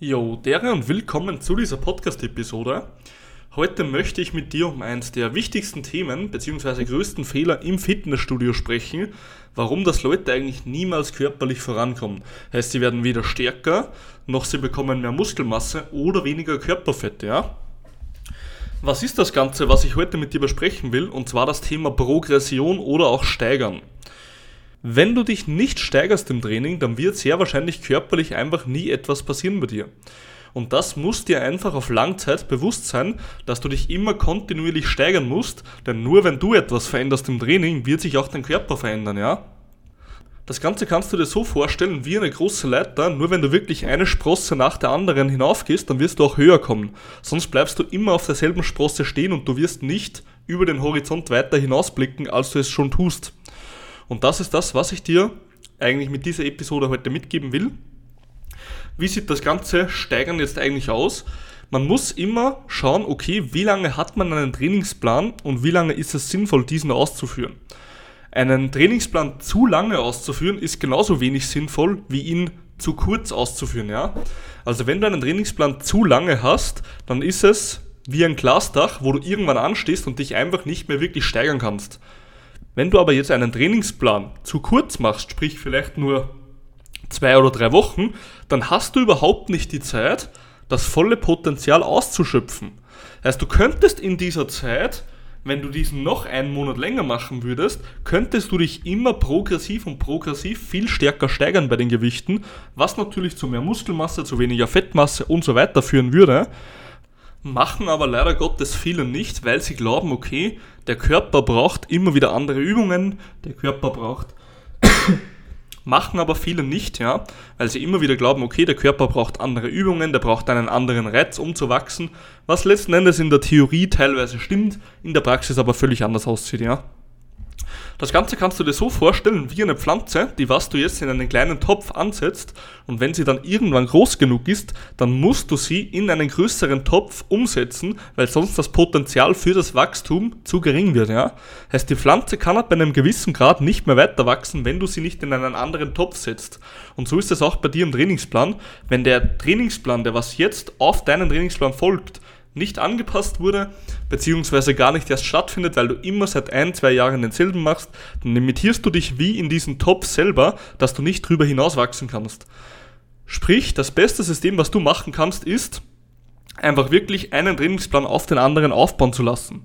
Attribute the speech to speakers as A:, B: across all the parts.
A: Jo, dere und willkommen zu dieser Podcast-Episode. Heute möchte ich mit dir um eines der wichtigsten Themen bzw. größten Fehler im Fitnessstudio sprechen, warum das Leute eigentlich niemals körperlich vorankommen. Heißt, sie werden weder stärker, noch sie bekommen mehr Muskelmasse oder weniger Körperfett, ja? Was ist das Ganze, was ich heute mit dir besprechen will? Und zwar das Thema Progression oder auch Steigern. Wenn du dich nicht steigerst im Training, dann wird sehr wahrscheinlich körperlich einfach nie etwas passieren bei dir. Und das muss dir einfach auf Langzeit bewusst sein, dass du dich immer kontinuierlich steigern musst, denn nur wenn du etwas veränderst im Training, wird sich auch dein Körper verändern, ja? Das Ganze kannst du dir so vorstellen wie eine große Leiter, nur wenn du wirklich eine Sprosse nach der anderen hinaufgehst, dann wirst du auch höher kommen. Sonst bleibst du immer auf derselben Sprosse stehen und du wirst nicht über den Horizont weiter hinausblicken, als du es schon tust. Und das ist das, was ich dir eigentlich mit dieser Episode heute mitgeben will. Wie sieht das ganze Steigern jetzt eigentlich aus? Man muss immer schauen, okay, wie lange hat man einen Trainingsplan und wie lange ist es sinnvoll, diesen auszuführen. Einen Trainingsplan zu lange auszuführen ist genauso wenig sinnvoll, wie ihn zu kurz auszuführen, ja. Also wenn du einen Trainingsplan zu lange hast, dann ist es wie ein Glasdach, wo du irgendwann anstehst und dich einfach nicht mehr wirklich steigern kannst. Wenn du aber jetzt einen Trainingsplan zu kurz machst, sprich vielleicht nur zwei oder drei Wochen, dann hast du überhaupt nicht die Zeit, das volle Potenzial auszuschöpfen. Heißt, du könntest in dieser Zeit, wenn du diesen noch einen Monat länger machen würdest, könntest du dich immer progressiv und progressiv viel stärker steigern bei den Gewichten, was natürlich zu mehr Muskelmasse, zu weniger Fettmasse und so weiter führen würde machen aber leider Gottes viele nicht, weil sie glauben, okay, der Körper braucht immer wieder andere Übungen, der Körper braucht machen aber viele nicht, ja, weil sie immer wieder glauben, okay, der Körper braucht andere Übungen, der braucht einen anderen Reiz, um zu wachsen, was letzten Endes in der Theorie teilweise stimmt, in der Praxis aber völlig anders aussieht, ja. Das Ganze kannst du dir so vorstellen wie eine Pflanze, die was du jetzt in einen kleinen Topf ansetzt und wenn sie dann irgendwann groß genug ist, dann musst du sie in einen größeren Topf umsetzen, weil sonst das Potenzial für das Wachstum zu gering wird, ja. Heißt, die Pflanze kann ab einem gewissen Grad nicht mehr weiter wachsen, wenn du sie nicht in einen anderen Topf setzt. Und so ist es auch bei dir im Trainingsplan. Wenn der Trainingsplan, der was jetzt auf deinen Trainingsplan folgt, nicht angepasst wurde, beziehungsweise gar nicht erst stattfindet, weil du immer seit ein, zwei Jahren denselben machst, dann limitierst du dich wie in diesen Topf selber, dass du nicht drüber hinaus wachsen kannst. Sprich, das beste System, was du machen kannst, ist, einfach wirklich einen Trainingsplan auf den anderen aufbauen zu lassen.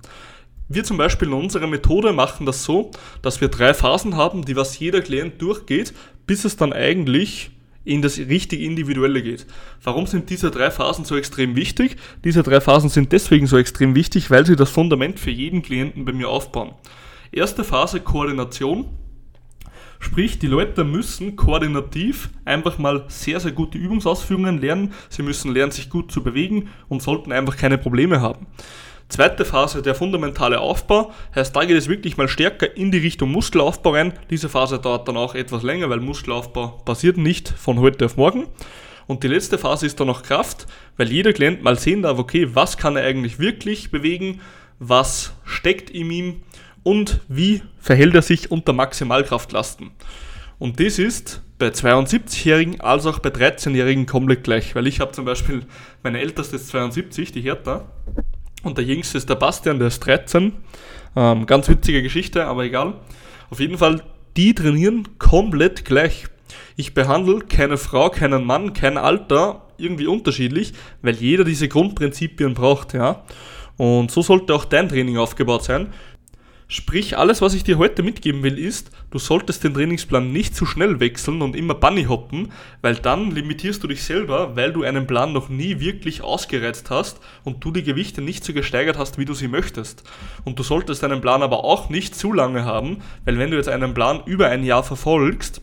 A: Wir zum Beispiel in unserer Methode machen das so, dass wir drei Phasen haben, die was jeder Klient durchgeht, bis es dann eigentlich in das richtig Individuelle geht. Warum sind diese drei Phasen so extrem wichtig? Diese drei Phasen sind deswegen so extrem wichtig, weil sie das Fundament für jeden Klienten bei mir aufbauen. Erste Phase Koordination. Sprich, die Leute müssen koordinativ einfach mal sehr, sehr gute Übungsausführungen lernen. Sie müssen lernen, sich gut zu bewegen und sollten einfach keine Probleme haben. Zweite Phase, der fundamentale Aufbau, heißt, da geht es wirklich mal stärker in die Richtung Muskelaufbau rein. Diese Phase dauert dann auch etwas länger, weil Muskelaufbau passiert nicht von heute auf morgen. Und die letzte Phase ist dann noch Kraft, weil jeder Klient mal sehen darf, okay, was kann er eigentlich wirklich bewegen, was steckt in ihm und wie verhält er sich unter Maximalkraftlasten. Und das ist bei 72-Jährigen als auch bei 13-Jährigen komplett gleich, weil ich habe zum Beispiel, meine älteste ist 72, die Hertha, und der jüngste ist der Bastian, der ist 13. Ähm, ganz witzige Geschichte, aber egal. Auf jeden Fall, die trainieren komplett gleich. Ich behandle keine Frau, keinen Mann, kein Alter irgendwie unterschiedlich, weil jeder diese Grundprinzipien braucht, ja. Und so sollte auch dein Training aufgebaut sein. Sprich, alles, was ich dir heute mitgeben will, ist, du solltest den Trainingsplan nicht zu schnell wechseln und immer Bunny hoppen, weil dann limitierst du dich selber, weil du einen Plan noch nie wirklich ausgereizt hast und du die Gewichte nicht so gesteigert hast, wie du sie möchtest. Und du solltest deinen Plan aber auch nicht zu lange haben, weil wenn du jetzt einen Plan über ein Jahr verfolgst,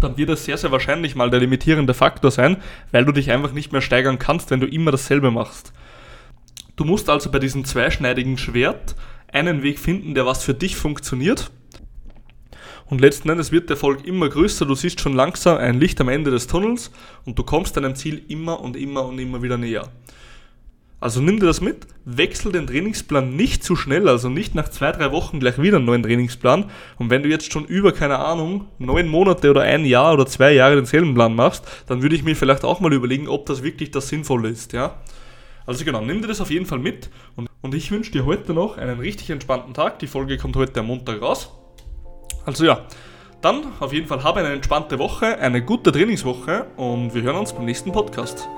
A: dann wird es sehr, sehr wahrscheinlich mal der limitierende Faktor sein, weil du dich einfach nicht mehr steigern kannst, wenn du immer dasselbe machst. Du musst also bei diesem zweischneidigen Schwert einen Weg finden, der was für dich funktioniert. Und letzten Endes wird der Erfolg immer größer, du siehst schon langsam ein Licht am Ende des Tunnels und du kommst deinem Ziel immer und immer und immer wieder näher. Also nimm dir das mit, wechsel den Trainingsplan nicht zu schnell, also nicht nach zwei, drei Wochen gleich wieder einen neuen Trainingsplan. Und wenn du jetzt schon über, keine Ahnung, neun Monate oder ein Jahr oder zwei Jahre denselben Plan machst, dann würde ich mir vielleicht auch mal überlegen, ob das wirklich das Sinnvolle ist, ja. Also genau, nimm dir das auf jeden Fall mit und, und ich wünsche dir heute noch einen richtig entspannten Tag. Die Folge kommt heute am Montag raus. Also ja, dann auf jeden Fall habe eine entspannte Woche, eine gute Trainingswoche und wir hören uns beim nächsten Podcast.